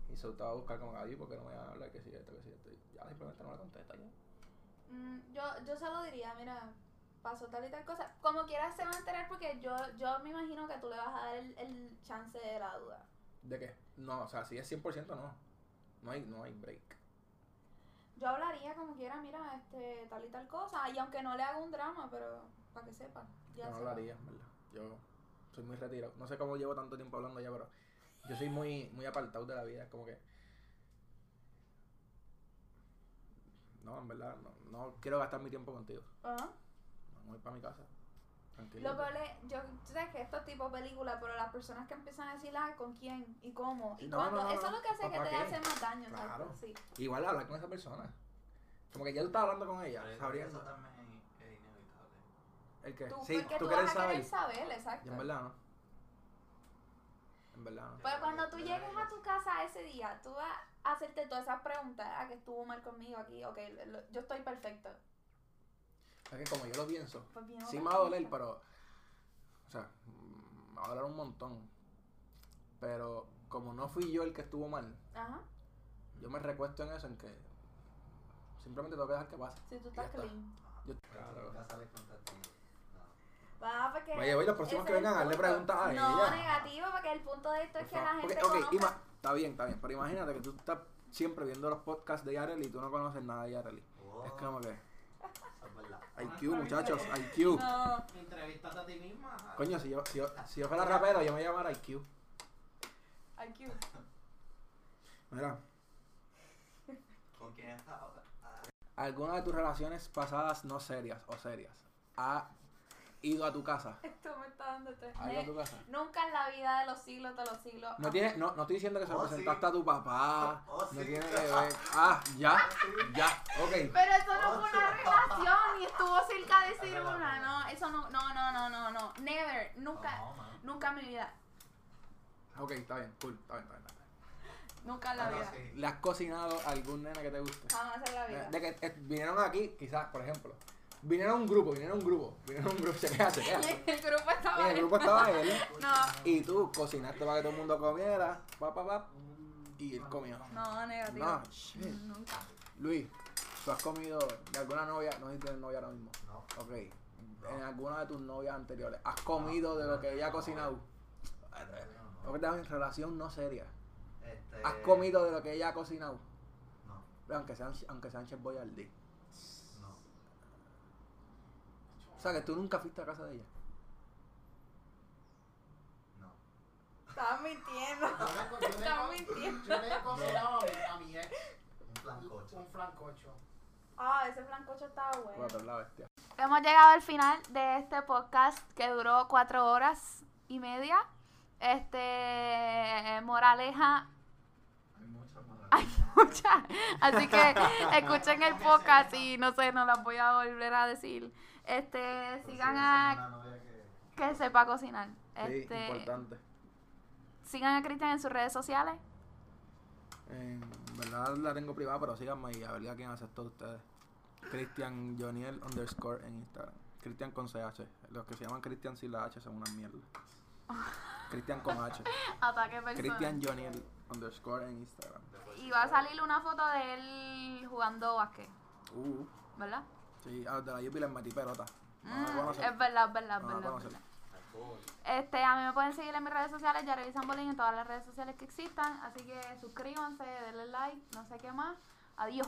Speaker 2: Y se te va a buscar como, ay, ¿por qué no me va a hablar? Que si esto, que si esto. Y ya simplemente no le contesta ya.
Speaker 1: Mm, yo, yo se lo diría, mira, pasó tal y tal cosa. Como quieras se va a enterar porque yo, yo me imagino que tú le vas a dar el, el chance de la duda.
Speaker 2: ¿De qué? No, o sea, si es 100% no. No hay, no hay break.
Speaker 1: Yo hablaría como quiera, mira, este, tal y tal cosa. Y aunque no le haga un drama, pero para que sepa. Ya
Speaker 2: Yo no
Speaker 1: sepa.
Speaker 2: hablaría, en ¿verdad? Yo soy muy retirado. No sé cómo llevo tanto tiempo hablando ya, pero yo soy muy, muy apartado de la vida. Es como que. No, en verdad, no, no quiero gastar mi tiempo contigo.
Speaker 1: Ajá.
Speaker 2: Me voy para mi casa. Tranquilo.
Speaker 1: Lo peor es, yo sé que esto es tipo película, pero las personas que empiezan a decir, ah, con quién y cómo y
Speaker 2: No,
Speaker 1: cuándo,
Speaker 2: no, no,
Speaker 1: eso
Speaker 2: no.
Speaker 1: es lo que hace que
Speaker 2: ¿Para
Speaker 1: te
Speaker 2: qué?
Speaker 1: hace más daño,
Speaker 2: Claro.
Speaker 1: sí.
Speaker 2: Igual hablar con esa persona. Como que ya tú estás hablando con ella, sabiendo.
Speaker 3: eso también.
Speaker 2: ¿El qué?
Speaker 1: Tú,
Speaker 2: sí,
Speaker 1: porque
Speaker 2: tú
Speaker 1: tú
Speaker 2: quieres
Speaker 1: vas a
Speaker 2: saber.
Speaker 1: querer saber, exacto.
Speaker 2: Y en verdad no. En verdad no.
Speaker 1: Pero cuando tú llegues a tu casa ese día, tú vas a hacerte todas esas preguntas, ah, que estuvo mal conmigo aquí, ok, lo- yo estoy perfecto.
Speaker 2: Es que como yo lo pienso,
Speaker 1: Pues bien,
Speaker 2: sí me va a doler, pero sea, mm, me va a doler un montón. Pero como no fui yo el que estuvo mal,
Speaker 1: Ajá.
Speaker 2: yo me recuesto en eso, en que simplemente tengo que dejar que pase.
Speaker 1: Si tú
Speaker 2: ya
Speaker 1: estás
Speaker 2: está.
Speaker 1: clean.
Speaker 2: Yo,
Speaker 3: sales testigo. No.
Speaker 1: Va, porque.
Speaker 2: Oye, oye, los próximos
Speaker 1: ese
Speaker 2: que vengan, hazle
Speaker 1: punto.
Speaker 2: preguntas a
Speaker 1: No,
Speaker 2: ella.
Speaker 1: negativo, porque el punto de esto es que la gente.
Speaker 2: Ok, Ima, está bien, está bien. Pero imagínate que tú estás siempre viendo los podcasts de Yareli y tú no conoces nada de Yareli.
Speaker 3: Oh,
Speaker 2: Es como que. IQ, muchachos, IQ.
Speaker 1: No.
Speaker 4: Entrevístate a ti misma.
Speaker 2: Coño, si yo, si yo, si yo fuera rapero, yo me llamara IQ.
Speaker 1: IQ.
Speaker 2: Mira,
Speaker 3: ¿Con quién estás ahora? Ah,
Speaker 2: ¿alguna de tus relaciones pasadas no serias o serias ha ido a tu casa?
Speaker 1: Esto me está dando estrés.
Speaker 2: ¿Ha ido a tu casa?
Speaker 1: Nunca en la vida de los siglos de los siglos.
Speaker 2: No, tiene, no, no estoy diciendo que se lo
Speaker 3: Oh,
Speaker 2: presentaste
Speaker 3: sí.
Speaker 2: a tu papá.
Speaker 3: Oh,
Speaker 2: no
Speaker 3: sí.
Speaker 2: tiene que ver. Ah, ya, ya, ok.
Speaker 1: Pero eso no
Speaker 3: Oh,
Speaker 1: fue
Speaker 3: sí.
Speaker 1: una relación y estuvo cerca de decir una. No, eso no, no, no, no, no, no. Never, nunca,
Speaker 3: No, man.
Speaker 1: nunca en mi vida.
Speaker 2: Ok, está bien, cool, está bien, está bien. está bien.
Speaker 1: Nunca en la vida.
Speaker 3: sí.
Speaker 2: ¿Le has cocinado a algún nene que te guste?
Speaker 1: Jamás en la vida.
Speaker 2: De que eh, vinieron aquí, quizás, por ejemplo. Vinieron un grupo, vinieron un grupo, vinieron un grupo, se queda, se queda.
Speaker 1: El grupo estaba
Speaker 2: En el
Speaker 1: ahí.
Speaker 2: grupo estaba él
Speaker 1: No,
Speaker 2: y tú cocinaste para que todo el mundo comiera, pa, pa, pa, y él comió.
Speaker 1: no, negativo.
Speaker 2: No, shit.
Speaker 1: Nunca.
Speaker 2: Luis, ¿tú has comido de alguna novia? No sé si tienes novia ahora mismo.
Speaker 3: No.
Speaker 2: Ok. En alguna de tus novias anteriores, ¿has comido de lo que ella ha cocinado?
Speaker 3: No.
Speaker 2: Lo que te en relación no seria.
Speaker 3: Este,
Speaker 2: ¿Has comido de lo que ella ha cocinado?
Speaker 3: No,
Speaker 2: Pero aunque sean, aunque sean Chef Boyardee.
Speaker 3: no.
Speaker 2: O sea, que tú nunca fuiste a casa de ella.
Speaker 3: No.
Speaker 1: Estás mintiendo.
Speaker 4: Yo le,
Speaker 1: Estás mintiendo.
Speaker 4: yo le he cocinado a mi, a mi ex
Speaker 3: Un flancocho.
Speaker 4: un flancocho.
Speaker 1: Ah, ese flancocho estaba bueno.
Speaker 2: Bueno, la bestia.
Speaker 1: Hemos llegado al final de este podcast que duró cuatro horas y media. Este, moraleja,
Speaker 3: Hay muchas más.
Speaker 1: hay muchas. Así que escuchen el podcast y no sé, no las voy a volver a decir. Este, sigan a que sepa cocinar.
Speaker 2: Sí,
Speaker 1: Este,
Speaker 2: importante.
Speaker 1: sigan a Cristian en sus redes sociales.
Speaker 2: En verdad la tengo privada, pero síganme y a ver a quién aceptó de ustedes. Cristian Joniel underscore en Instagram. Cristian con CH. Los que se llaman Cristian sin la H son una mierda. Cristian con H.
Speaker 1: Ataque personal.
Speaker 2: Cristian Joniel underscore en Instagram.
Speaker 1: Y va a salir una foto de él jugando básquet,
Speaker 2: Uh,
Speaker 1: ¿verdad?
Speaker 2: Sí, a los de la Yupi les metí pelota.
Speaker 1: Mm, es verdad, es verdad, es verdad, es. Este, a mí me pueden seguir en mis redes sociales, Yarevi Zambolín, en todas las redes sociales que existan. Así que suscríbanse, denle like, no sé qué más. Adiós.